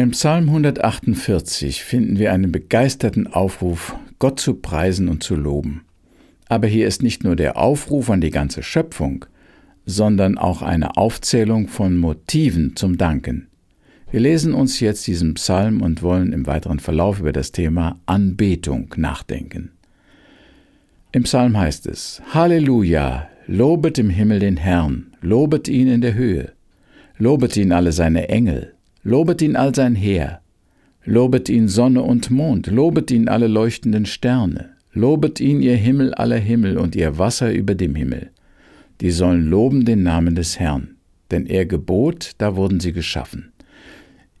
Im Psalm 148 finden wir einen begeisterten Aufruf, Gott zu preisen und zu loben. Aber hier ist nicht nur der Aufruf an die ganze Schöpfung, sondern auch eine Aufzählung von Motiven zum Danken. Wir lesen uns jetzt diesen Psalm und wollen im weiteren Verlauf über das Thema Anbetung nachdenken. Im Psalm heißt es, Halleluja, lobet im Himmel den Herrn, lobet ihn in der Höhe, lobet ihn alle seine Engel, lobet ihn all sein Heer, lobet ihn Sonne und Mond, lobet ihn alle leuchtenden Sterne, lobet ihn ihr Himmel aller Himmel und ihr Wasser über dem Himmel. Die sollen loben den Namen des Herrn, denn er gebot, da wurden sie geschaffen.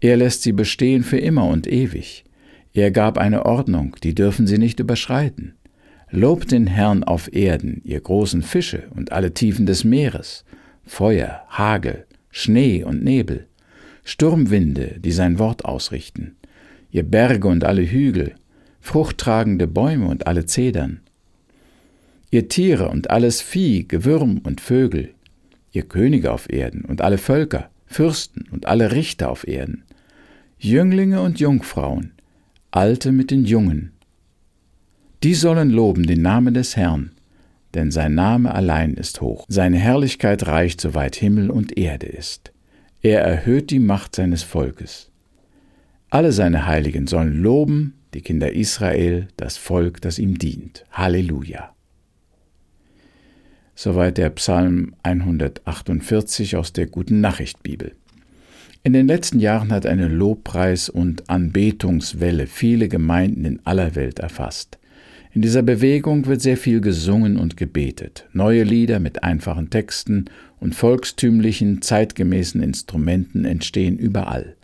Er lässt sie bestehen für immer und ewig. Er gab eine Ordnung, die dürfen sie nicht überschreiten. Lobt den Herrn auf Erden, ihr großen Fische und alle Tiefen des Meeres, Feuer, Hagel, Schnee und Nebel, Sturmwinde, die sein Wort ausrichten, ihr Berge und alle Hügel, fruchttragende Bäume und alle Zedern, ihr Tiere und alles Vieh, Gewürm und Vögel, ihr Könige auf Erden und alle Völker, Fürsten und alle Richter auf Erden, Jünglinge und Jungfrauen, Alte mit den Jungen. Die sollen loben den Namen des Herrn, denn sein Name allein ist hoch, seine Herrlichkeit reicht so weit Himmel und Erde ist. Er erhöht die Macht seines Volkes. Alle seine Heiligen sollen loben, die Kinder Israel, das Volk, das ihm dient. Halleluja. Soweit der Psalm 148 aus der Guten Nachricht Bibel. In den letzten Jahren hat eine Lobpreis- und Anbetungswelle viele Gemeinden in aller Welt erfasst. In dieser Bewegung wird sehr viel gesungen und gebetet. Neue Lieder mit einfachen Texten und volkstümlichen, zeitgemäßen Instrumenten entstehen überall.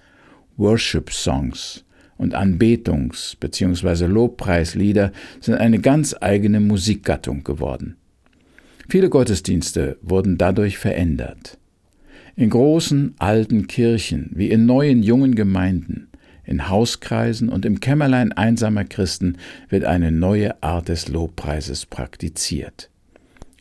Worship-Songs und Anbetungs- bzw. Lobpreislieder sind eine ganz eigene Musikgattung geworden. Viele Gottesdienste wurden dadurch verändert. In großen, alten Kirchen wie in neuen, jungen Gemeinden, in Hauskreisen und im Kämmerlein einsamer Christen wird eine neue Art des Lobpreises praktiziert.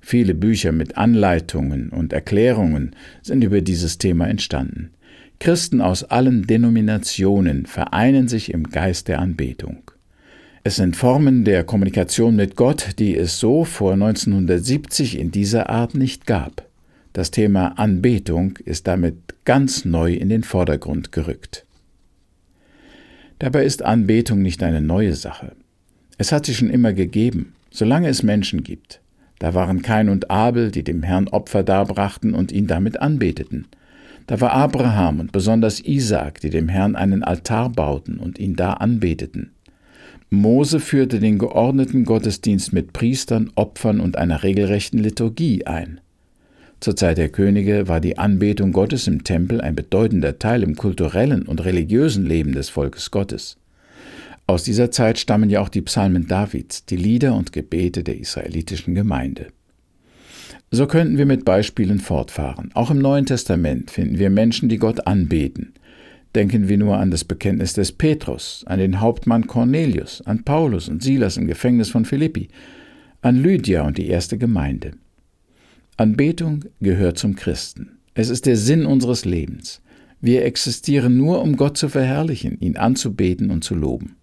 Viele Bücher mit Anleitungen und Erklärungen sind über dieses Thema entstanden. Christen aus allen Denominationen vereinen sich im Geist der Anbetung. Es sind Formen der Kommunikation mit Gott, die es so vor 1970 in dieser Art nicht gab. Das Thema Anbetung ist damit ganz neu in den Vordergrund gerückt. Dabei ist Anbetung nicht eine neue Sache. Es hat sie schon immer gegeben, solange es Menschen gibt. Da waren Kain und Abel, die dem Herrn Opfer darbrachten und ihn damit anbeteten. Da war Abraham und besonders Isaak, die dem Herrn einen Altar bauten und ihn da anbeteten. Mose führte den geordneten Gottesdienst mit Priestern, Opfern und einer regelrechten Liturgie ein. Zur Zeit der Könige war die Anbetung Gottes im Tempel ein bedeutender Teil im kulturellen und religiösen Leben des Volkes Gottes. Aus dieser Zeit stammen ja auch die Psalmen Davids, die Lieder und Gebete der israelitischen Gemeinde. So könnten wir mit Beispielen fortfahren. Auch im Neuen Testament finden wir Menschen, die Gott anbeten. Denken wir nur an das Bekenntnis des Petrus, an den Hauptmann Cornelius, an Paulus und Silas im Gefängnis von Philippi, an Lydia und die erste Gemeinde. Anbetung gehört zum Christen. Es ist der Sinn unseres Lebens. Wir existieren nur, um Gott zu verherrlichen, ihn anzubeten und zu loben.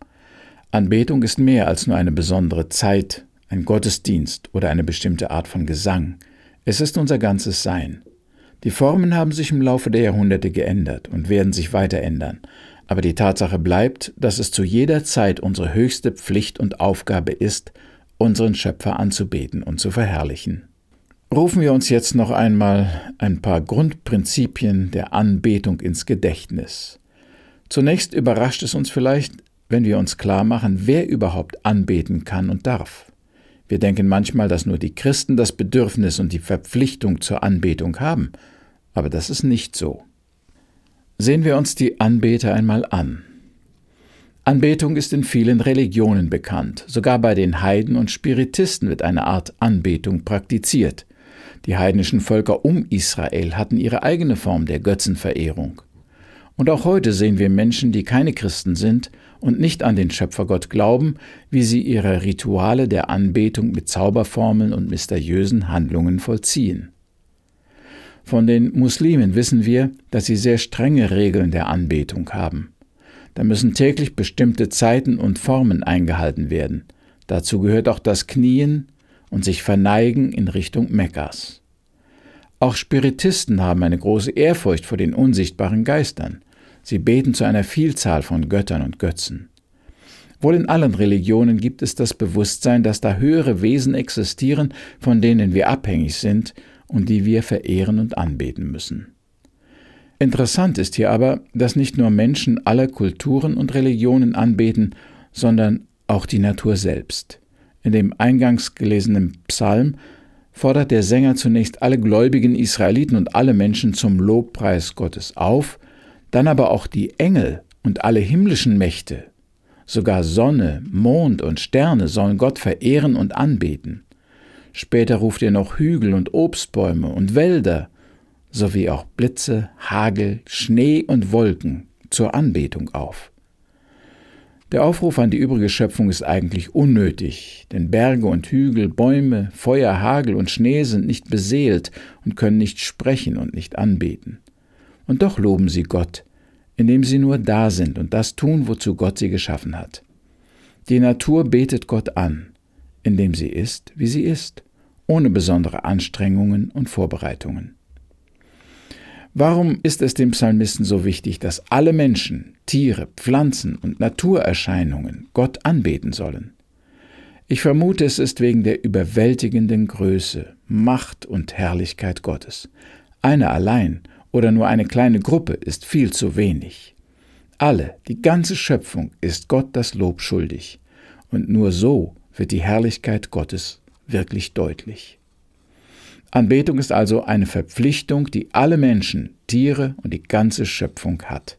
Anbetung ist mehr als nur eine besondere Zeit, ein Gottesdienst oder eine bestimmte Art von Gesang. Es ist unser ganzes Sein. Die Formen haben sich im Laufe der Jahrhunderte geändert und werden sich weiter ändern. Aber die Tatsache bleibt, dass es zu jeder Zeit unsere höchste Pflicht und Aufgabe ist, unseren Schöpfer anzubeten und zu verherrlichen. Rufen wir uns jetzt noch einmal ein paar Grundprinzipien der Anbetung ins Gedächtnis. Zunächst überrascht es uns vielleicht, wenn wir uns klar machen, wer überhaupt anbeten kann und darf. Wir denken manchmal, dass nur die Christen das Bedürfnis und die Verpflichtung zur Anbetung haben, aber das ist nicht so. Sehen wir uns die Anbeter einmal an. Anbetung ist in vielen Religionen bekannt, sogar bei den Heiden und Spiritisten wird eine Art Anbetung praktiziert. Die heidnischen Völker um Israel hatten ihre eigene Form der Götzenverehrung. Und auch heute sehen wir Menschen, die keine Christen sind und nicht an den Schöpfergott glauben, wie sie ihre Rituale der Anbetung mit Zauberformeln und mysteriösen Handlungen vollziehen. Von den Muslimen wissen wir, dass sie sehr strenge Regeln der Anbetung haben. da müssen täglich bestimmte Zeiten und Formen eingehalten werden. Dazu gehört auch das Knien und sich verneigen in Richtung Mekkas. Auch Spiritisten haben eine große Ehrfurcht vor den unsichtbaren Geistern. Sie beten zu einer Vielzahl von Göttern und Götzen. Wohl in allen Religionen gibt es das Bewusstsein, dass da höhere Wesen existieren, von denen wir abhängig sind und die wir verehren und anbeten müssen. Interessant ist hier aber, dass nicht nur Menschen aller Kulturen und Religionen anbeten, sondern auch die Natur selbst. In dem eingangs gelesenen Psalm fordert der Sänger zunächst alle gläubigen Israeliten und alle Menschen zum Lobpreis Gottes auf, dann aber auch die Engel und alle himmlischen Mächte, sogar Sonne, Mond und Sterne sollen Gott verehren und anbeten. Später ruft er noch Hügel und Obstbäume und Wälder sowie auch Blitze, Hagel, Schnee und Wolken zur Anbetung auf. Der Aufruf an die übrige Schöpfung ist eigentlich unnötig, denn Berge und Hügel, Bäume, Feuer, Hagel und Schnee sind nicht beseelt und können nicht sprechen und nicht anbeten. Und doch loben sie Gott, indem sie nur da sind und das tun, wozu Gott sie geschaffen hat. Die Natur betet Gott an, indem sie ist, wie sie ist, ohne besondere Anstrengungen und Vorbereitungen. Warum ist es dem Psalmisten so wichtig, dass alle Menschen, Tiere, Pflanzen und Naturerscheinungen Gott anbeten sollen? Ich vermute, es ist wegen der überwältigenden Größe, Macht und Herrlichkeit Gottes. Einer allein oder nur eine kleine Gruppe ist viel zu wenig. Alle, die ganze Schöpfung ist Gott das Lob schuldig, und nur so wird die Herrlichkeit Gottes wirklich deutlich. Anbetung ist also eine Verpflichtung, die alle Menschen, Tiere und die ganze Schöpfung hat.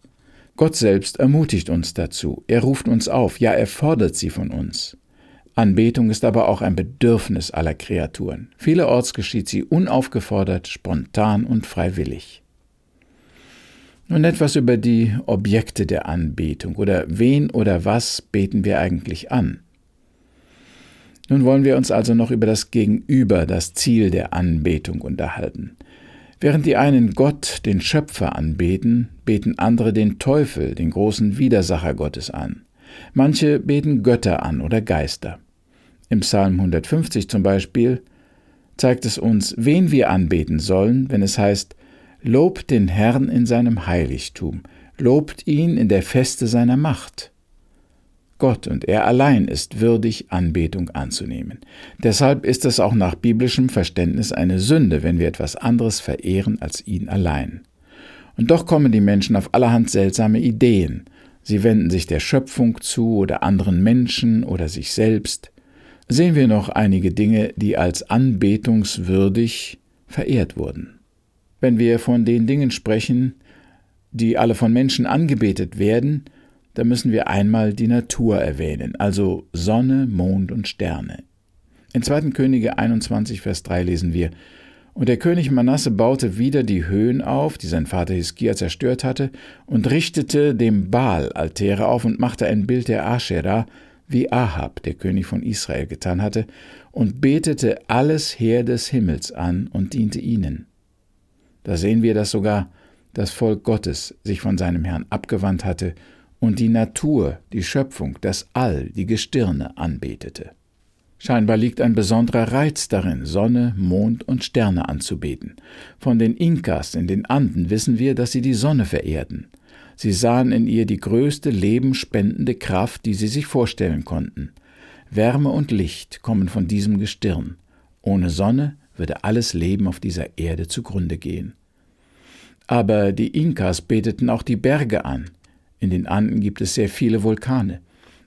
Gott selbst ermutigt uns dazu, er ruft uns auf, ja er fordert sie von uns. Anbetung ist aber auch ein Bedürfnis aller Kreaturen. Vielerorts geschieht sie unaufgefordert, spontan und freiwillig. Nun etwas über die Objekte der Anbetung oder wen oder was beten wir eigentlich an? Nun wollen wir uns also noch über das Gegenüber, das Ziel der Anbetung unterhalten. Während die einen Gott, den Schöpfer, anbeten, beten andere den Teufel, den großen Widersacher Gottes an. Manche beten Götter an oder Geister. Im Psalm 150 zum Beispiel zeigt es uns, wen wir anbeten sollen, wenn es heißt, Lobt den Herrn in seinem Heiligtum, lobt ihn in der Feste seiner Macht. Gott und er allein ist würdig, Anbetung anzunehmen. Deshalb ist es auch nach biblischem Verständnis eine Sünde, wenn wir etwas anderes verehren als ihn allein. Und doch kommen die Menschen auf allerhand seltsame Ideen. Sie wenden sich der Schöpfung zu oder anderen Menschen oder sich selbst. Sehen wir noch einige Dinge, die als anbetungswürdig verehrt wurden. Wenn wir von den Dingen sprechen, die alle von Menschen angebetet werden, da müssen wir einmal die Natur erwähnen, also Sonne, Mond und Sterne. In 2. Könige 21, Vers 3 lesen wir, und der König Manasse baute wieder die Höhen auf, die sein Vater Hiskia zerstört hatte, und richtete dem Baal Altäre auf und machte ein Bild der Aschera, wie Ahab, der König von Israel, getan hatte, und betete alles Heer des Himmels an und diente ihnen. Da sehen wir, dass sogar das Volk Gottes sich von seinem Herrn abgewandt hatte und die Natur, die Schöpfung, das All, die Gestirne anbetete. Scheinbar liegt ein besonderer Reiz darin, Sonne, Mond und Sterne anzubeten. Von den Inkas in den Anden wissen wir, dass sie die Sonne verehrten. Sie sahen in ihr die größte lebenspendende Kraft, die sie sich vorstellen konnten. Wärme und Licht kommen von diesem Gestirn. Ohne Sonne würde alles Leben auf dieser Erde zugrunde gehen. Aber die Inkas beteten auch die Berge an, in den Anden gibt es sehr viele Vulkane.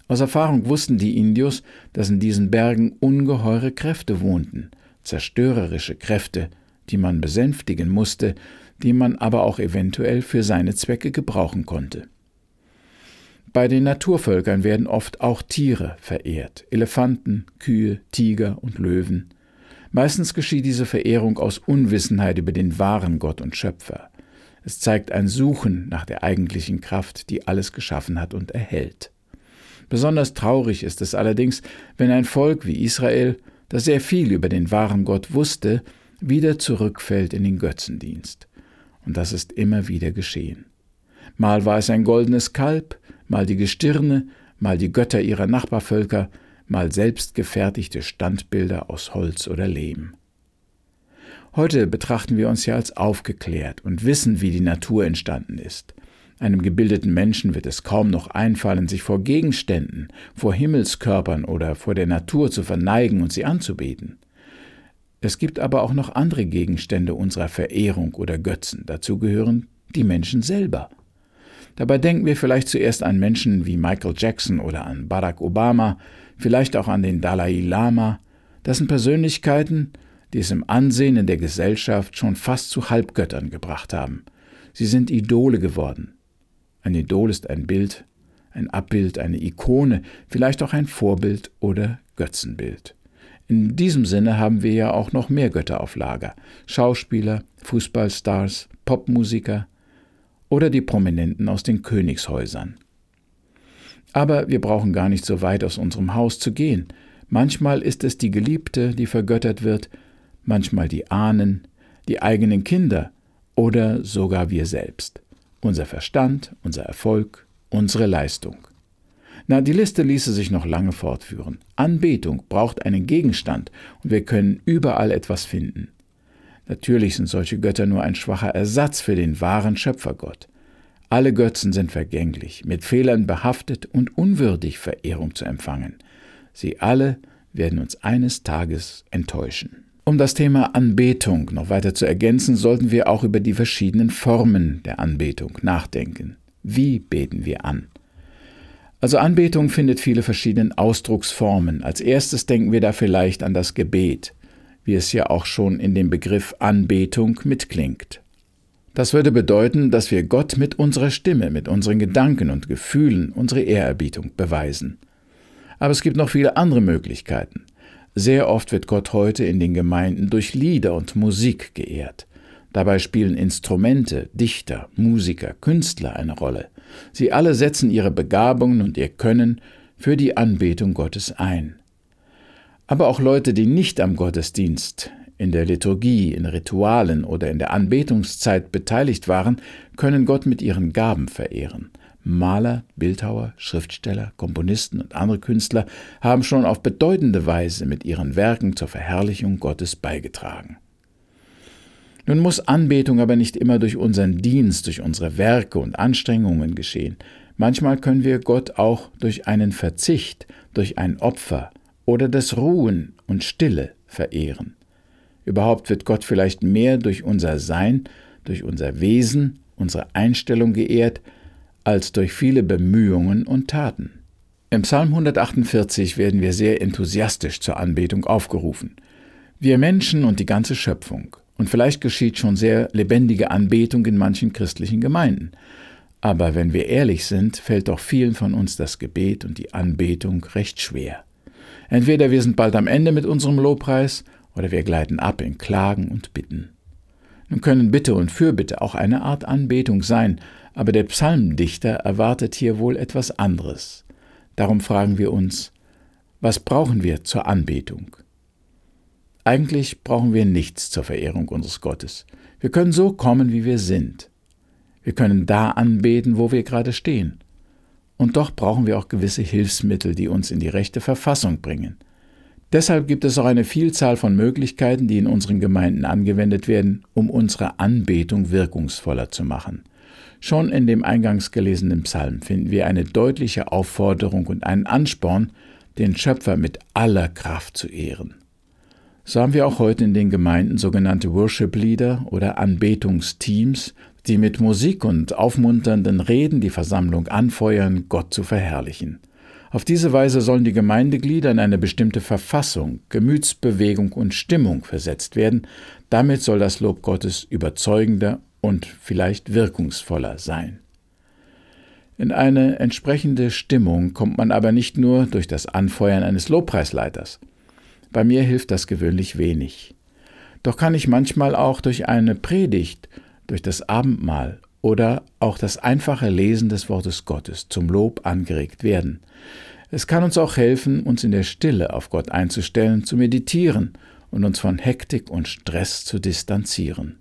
Aus Erfahrung wussten die Indios, dass in diesen Bergen ungeheure Kräfte wohnten, zerstörerische Kräfte, die man besänftigen musste, die man aber auch eventuell für seine Zwecke gebrauchen konnte. Bei den Naturvölkern werden oft auch Tiere verehrt, Elefanten, Kühe, Tiger und Löwen. Meistens geschieht diese Verehrung aus Unwissenheit über den wahren Gott und Schöpfer. Es zeigt ein Suchen nach der eigentlichen Kraft, die alles geschaffen hat und erhält. Besonders traurig ist es allerdings, wenn ein Volk wie Israel, das sehr viel über den wahren Gott wusste, wieder zurückfällt in den Götzendienst. Und das ist immer wieder geschehen. Mal war es ein goldenes Kalb, mal die Gestirne, mal die Götter ihrer Nachbarvölker, mal selbstgefertigte Standbilder aus Holz oder Lehm. Heute betrachten wir uns ja als aufgeklärt und wissen, wie die Natur entstanden ist. Einem gebildeten Menschen wird es kaum noch einfallen, sich vor Gegenständen, vor Himmelskörpern oder vor der Natur zu verneigen und sie anzubeten. Es gibt aber auch noch andere Gegenstände unserer Verehrung oder Götzen. Dazu gehören die Menschen selber. Dabei denken wir vielleicht zuerst an Menschen wie Michael Jackson oder an Barack Obama, vielleicht auch an den Dalai Lama. Das sind Persönlichkeiten, die es im Ansehen in der Gesellschaft schon fast zu Halbgöttern gebracht haben. Sie sind Idole geworden. Ein Idol ist ein Bild, ein Abbild, eine Ikone, vielleicht auch ein Vorbild oder Götzenbild. In diesem Sinne haben wir ja auch noch mehr Götter auf Lager. Schauspieler, Fußballstars, Popmusiker oder die Prominenten aus den Königshäusern. Aber wir brauchen gar nicht so weit aus unserem Haus zu gehen. Manchmal ist es die Geliebte, die vergöttert wird, manchmal die Ahnen, die eigenen Kinder oder sogar wir selbst. Unser Verstand, unser Erfolg, unsere Leistung. Na, die Liste ließe sich noch lange fortführen. Anbetung braucht einen Gegenstand und wir können überall etwas finden. Natürlich sind solche Götter nur ein schwacher Ersatz für den wahren Schöpfergott. Alle Götzen sind vergänglich, mit Fehlern behaftet und unwürdig Verehrung zu empfangen. Sie alle werden uns eines Tages enttäuschen. Um das Thema Anbetung noch weiter zu ergänzen, sollten wir auch über die verschiedenen Formen der Anbetung nachdenken. Wie beten wir an? Also Anbetung findet viele verschiedene Ausdrucksformen. Als erstes denken wir da vielleicht an das Gebet, wie es ja auch schon in dem Begriff Anbetung mitklingt. Das würde bedeuten, dass wir Gott mit unserer Stimme, mit unseren Gedanken und Gefühlen unsere Ehrerbietung beweisen. Aber es gibt noch viele andere Möglichkeiten. Sehr oft wird Gott heute in den Gemeinden durch Lieder und Musik geehrt. Dabei spielen Instrumente, Dichter, Musiker, Künstler eine Rolle. Sie alle setzen ihre Begabungen und ihr Können für die Anbetung Gottes ein. Aber auch Leute, die nicht am Gottesdienst, in der Liturgie, in Ritualen oder in der Anbetungszeit beteiligt waren, können Gott mit ihren Gaben verehren. Maler, Bildhauer, Schriftsteller, Komponisten und andere Künstler haben schon auf bedeutende Weise mit ihren Werken zur Verherrlichung Gottes beigetragen. Nun muss Anbetung aber nicht immer durch unseren Dienst, durch unsere Werke und Anstrengungen geschehen. Manchmal können wir Gott auch durch einen Verzicht, durch ein Opfer oder das Ruhen und Stille verehren. Überhaupt wird Gott vielleicht mehr durch unser Sein, durch unser Wesen, unsere Einstellung geehrt, als durch viele Bemühungen und Taten. Im Psalm 148 werden wir sehr enthusiastisch zur Anbetung aufgerufen. Wir Menschen und die ganze Schöpfung. Und vielleicht geschieht schon sehr lebendige Anbetung in manchen christlichen Gemeinden. Aber wenn wir ehrlich sind, fällt doch vielen von uns das Gebet und die Anbetung recht schwer. Entweder wir sind bald am Ende mit unserem Lobpreis oder wir gleiten ab in Klagen und Bitten. Nun können Bitte und Fürbitte auch eine Art Anbetung sein, aber der Psalmdichter erwartet hier wohl etwas anderes. Darum fragen wir uns, was brauchen wir zur Anbetung? Eigentlich brauchen wir nichts zur Verehrung unseres Gottes. Wir können so kommen, wie wir sind. Wir können da anbeten, wo wir gerade stehen. Und doch brauchen wir auch gewisse Hilfsmittel, die uns in die rechte Verfassung bringen. Deshalb gibt es auch eine Vielzahl von Möglichkeiten, die in unseren Gemeinden angewendet werden, um unsere Anbetung wirkungsvoller zu machen. Schon in dem eingangs gelesenen Psalm finden wir eine deutliche Aufforderung und einen Ansporn, den Schöpfer mit aller Kraft zu ehren. So haben wir auch heute in den Gemeinden sogenannte Worship-Leader oder Anbetungsteams, die mit Musik und aufmunternden Reden die Versammlung anfeuern, Gott zu verherrlichen. Auf diese Weise sollen die Gemeindeglieder in eine bestimmte Verfassung, Gemütsbewegung und Stimmung versetzt werden. Damit soll das Lob Gottes überzeugender und vielleicht wirkungsvoller sein. In eine entsprechende Stimmung kommt man aber nicht nur durch das Anfeuern eines Lobpreisleiters. Bei mir hilft das gewöhnlich wenig. Doch kann ich manchmal auch durch eine Predigt, durch das Abendmahl oder auch das einfache Lesen des Wortes Gottes zum Lob angeregt werden. Es kann uns auch helfen, uns in der Stille auf Gott einzustellen, zu meditieren und uns von Hektik und Stress zu distanzieren.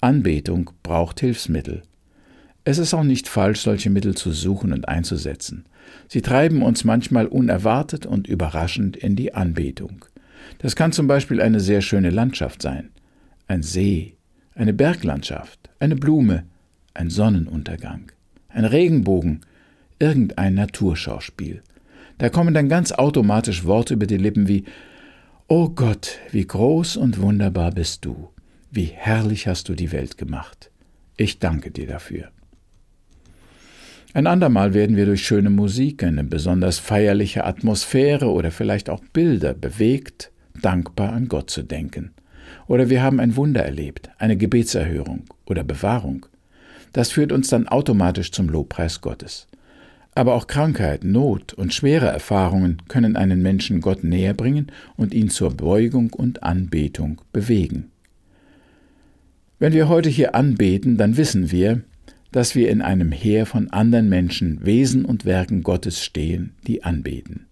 Anbetung braucht Hilfsmittel. Es ist auch nicht falsch, solche Mittel zu suchen und einzusetzen. Sie treiben uns manchmal unerwartet und überraschend in die Anbetung. Das kann zum Beispiel eine sehr schöne Landschaft sein, ein See, eine Berglandschaft, eine Blume, ein Sonnenuntergang, ein Regenbogen, irgendein Naturschauspiel. Da kommen dann ganz automatisch Worte über die Lippen wie O Gott, wie groß und wunderbar bist du, wie herrlich hast du die Welt gemacht. Ich danke dir dafür. Ein andermal werden wir durch schöne Musik, eine besonders feierliche Atmosphäre oder vielleicht auch Bilder bewegt, dankbar an Gott zu denken. Oder wir haben ein Wunder erlebt, eine Gebetserhörung oder Bewahrung. Das führt uns dann automatisch zum Lobpreis Gottes. Aber auch Krankheit, Not und schwere Erfahrungen können einen Menschen Gott näher bringen und ihn zur Beugung und Anbetung bewegen. Wenn wir heute hier anbeten, dann wissen wir, dass wir in einem Heer von anderen Menschen, Wesen und Werken Gottes stehen, die anbeten.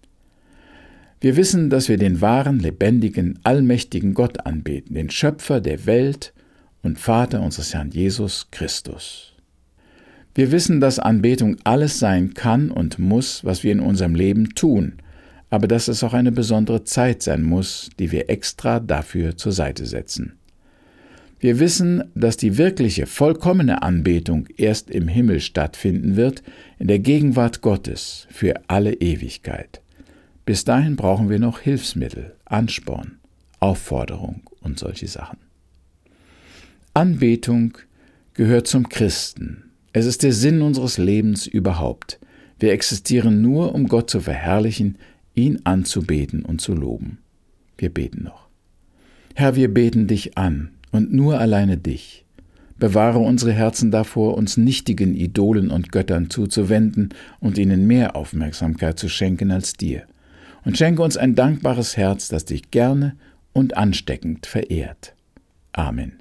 Wir wissen, dass wir den wahren, lebendigen, allmächtigen Gott anbeten, den Schöpfer der Welt und Vater unseres Herrn Jesus Christus. Wir wissen, dass Anbetung alles sein kann und muss, was wir in unserem Leben tun, aber dass es auch eine besondere Zeit sein muss, die wir extra dafür zur Seite setzen. Wir wissen, dass die wirkliche, vollkommene Anbetung erst im Himmel stattfinden wird, in der Gegenwart Gottes für alle Ewigkeit. Bis dahin brauchen wir noch Hilfsmittel, Ansporn, Aufforderung und solche Sachen. Anbetung gehört zum Christen. Es ist der Sinn unseres Lebens überhaupt. Wir existieren nur, um Gott zu verherrlichen, ihn anzubeten und zu loben. Wir beten noch. Herr, wir beten dich an, und nur alleine dich. Bewahre unsere Herzen davor, uns nichtigen Idolen und Göttern zuzuwenden und ihnen mehr Aufmerksamkeit zu schenken als dir. Und schenke uns ein dankbares Herz, das dich gerne und ansteckend verehrt. Amen.